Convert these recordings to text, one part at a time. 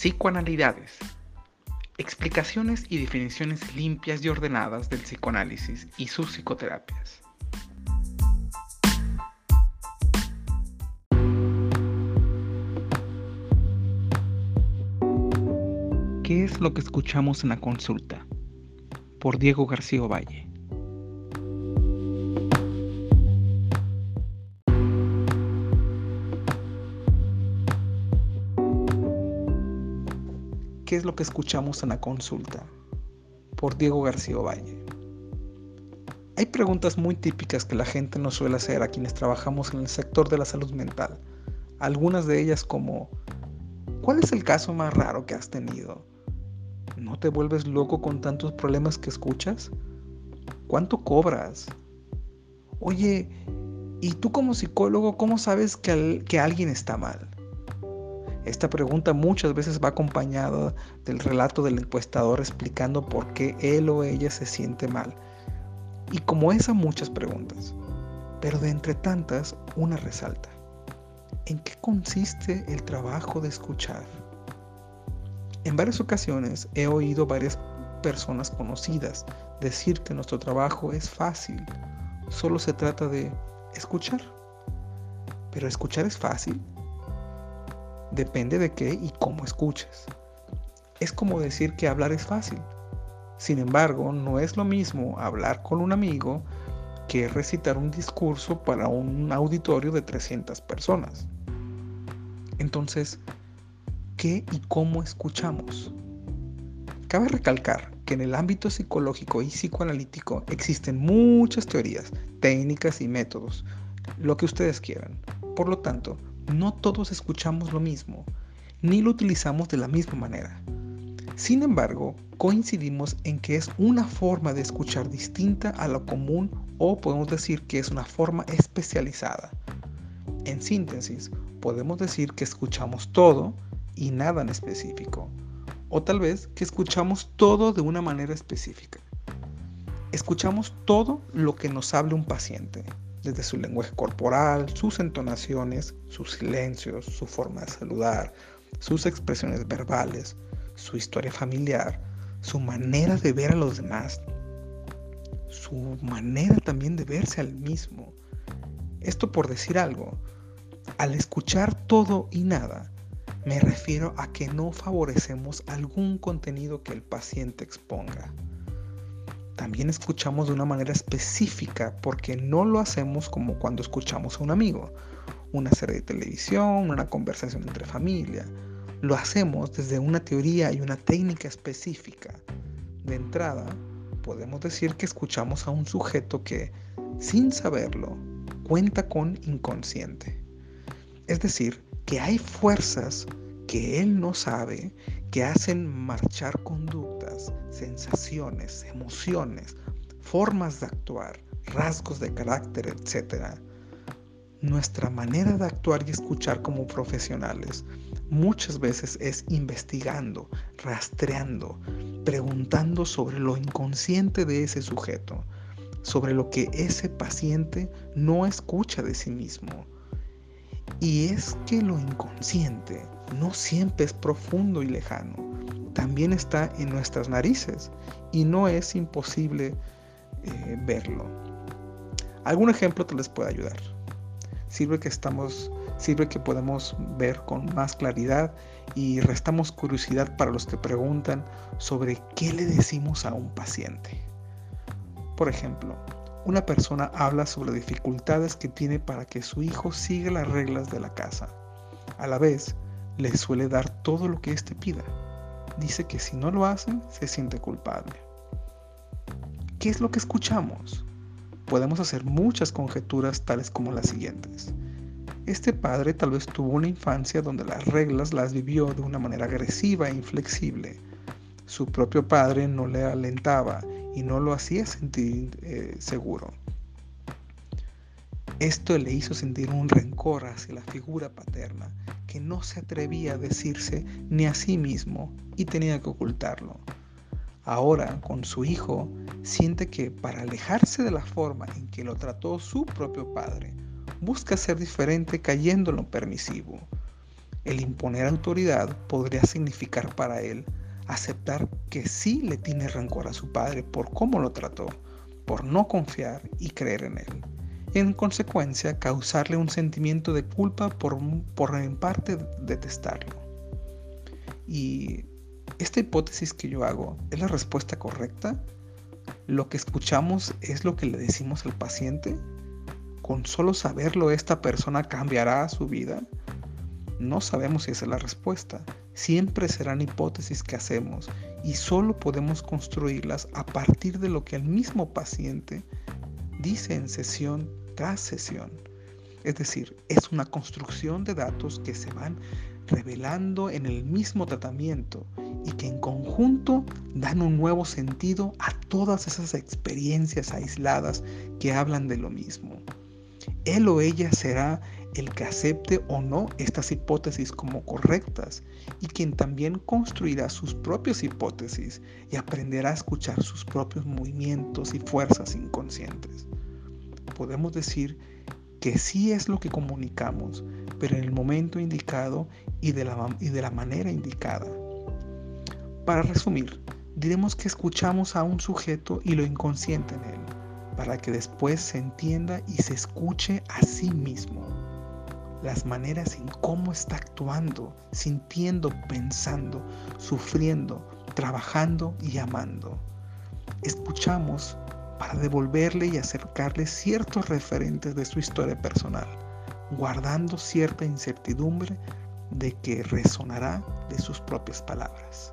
Psicoanalidades. Explicaciones y definiciones limpias y ordenadas del psicoanálisis y sus psicoterapias. ¿Qué es lo que escuchamos en la consulta? Por Diego García Valle. ¿Qué es lo que escuchamos en la consulta? Por Diego García Valle. Hay preguntas muy típicas que la gente nos suele hacer a quienes trabajamos en el sector de la salud mental. Algunas de ellas como, ¿cuál es el caso más raro que has tenido? ¿No te vuelves loco con tantos problemas que escuchas? ¿Cuánto cobras? Oye, ¿y tú como psicólogo cómo sabes que, que alguien está mal? Esta pregunta muchas veces va acompañada del relato del encuestador explicando por qué él o ella se siente mal. Y como esa muchas preguntas, pero de entre tantas una resalta. ¿En qué consiste el trabajo de escuchar? En varias ocasiones he oído varias personas conocidas decir que nuestro trabajo es fácil, solo se trata de escuchar. Pero escuchar es fácil. Depende de qué y cómo escuches. Es como decir que hablar es fácil. Sin embargo, no es lo mismo hablar con un amigo que recitar un discurso para un auditorio de 300 personas. Entonces, ¿qué y cómo escuchamos? Cabe recalcar que en el ámbito psicológico y psicoanalítico existen muchas teorías, técnicas y métodos, lo que ustedes quieran. Por lo tanto, no todos escuchamos lo mismo, ni lo utilizamos de la misma manera. Sin embargo, coincidimos en que es una forma de escuchar distinta a lo común o podemos decir que es una forma especializada. En síntesis, podemos decir que escuchamos todo y nada en específico, o tal vez que escuchamos todo de una manera específica. Escuchamos todo lo que nos hable un paciente, desde su lenguaje corporal, sus entonaciones, sus silencios, su forma de saludar, sus expresiones verbales, su historia familiar, su manera de ver a los demás, su manera también de verse al mismo. Esto por decir algo, al escuchar todo y nada, me refiero a que no favorecemos algún contenido que el paciente exponga también escuchamos de una manera específica porque no lo hacemos como cuando escuchamos a un amigo, una serie de televisión, una conversación entre familia. Lo hacemos desde una teoría y una técnica específica. De entrada, podemos decir que escuchamos a un sujeto que, sin saberlo, cuenta con inconsciente. Es decir, que hay fuerzas que él no sabe que hacen marchar sensaciones, emociones, formas de actuar, rasgos de carácter, etc. Nuestra manera de actuar y escuchar como profesionales muchas veces es investigando, rastreando, preguntando sobre lo inconsciente de ese sujeto, sobre lo que ese paciente no escucha de sí mismo. Y es que lo inconsciente no siempre es profundo y lejano, también está en nuestras narices y no es imposible eh, verlo. Algún ejemplo te les puede ayudar. Sirve que estamos, sirve que podemos ver con más claridad y restamos curiosidad para los que preguntan sobre qué le decimos a un paciente. Por ejemplo, una persona habla sobre dificultades que tiene para que su hijo siga las reglas de la casa. A la vez, le suele dar todo lo que éste pida. Dice que si no lo hacen, se siente culpable. ¿Qué es lo que escuchamos? Podemos hacer muchas conjeturas tales como las siguientes. Este padre tal vez tuvo una infancia donde las reglas las vivió de una manera agresiva e inflexible. Su propio padre no le alentaba y no lo hacía sentir eh, seguro. Esto le hizo sentir un rencor hacia la figura paterna que no se atrevía a decirse ni a sí mismo y tenía que ocultarlo. Ahora, con su hijo, siente que para alejarse de la forma en que lo trató su propio padre, busca ser diferente cayendo en lo permisivo. El imponer autoridad podría significar para él aceptar que sí le tiene rencor a su padre por cómo lo trató, por no confiar y creer en él. En consecuencia causarle un sentimiento de culpa por, por en parte detestarlo. Y esta hipótesis que yo hago es la respuesta correcta. Lo que escuchamos es lo que le decimos al paciente. Con solo saberlo esta persona cambiará su vida. No sabemos si esa es la respuesta. Siempre serán hipótesis que hacemos y solo podemos construirlas a partir de lo que el mismo paciente dice en sesión tras sesión. Es decir, es una construcción de datos que se van revelando en el mismo tratamiento y que en conjunto dan un nuevo sentido a todas esas experiencias aisladas que hablan de lo mismo. Él o ella será el que acepte o no estas hipótesis como correctas y quien también construirá sus propias hipótesis y aprenderá a escuchar sus propios movimientos y fuerzas inconscientes. Podemos decir que sí es lo que comunicamos, pero en el momento indicado y de la, y de la manera indicada. Para resumir, diremos que escuchamos a un sujeto y lo inconsciente en él, para que después se entienda y se escuche a sí mismo. Las maneras en cómo está actuando, sintiendo, pensando, sufriendo, trabajando y amando. Escuchamos para devolverle y acercarle ciertos referentes de su historia personal, guardando cierta incertidumbre de que resonará de sus propias palabras.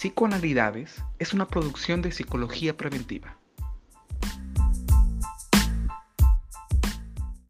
Psicoanalidades es una producción de psicología preventiva.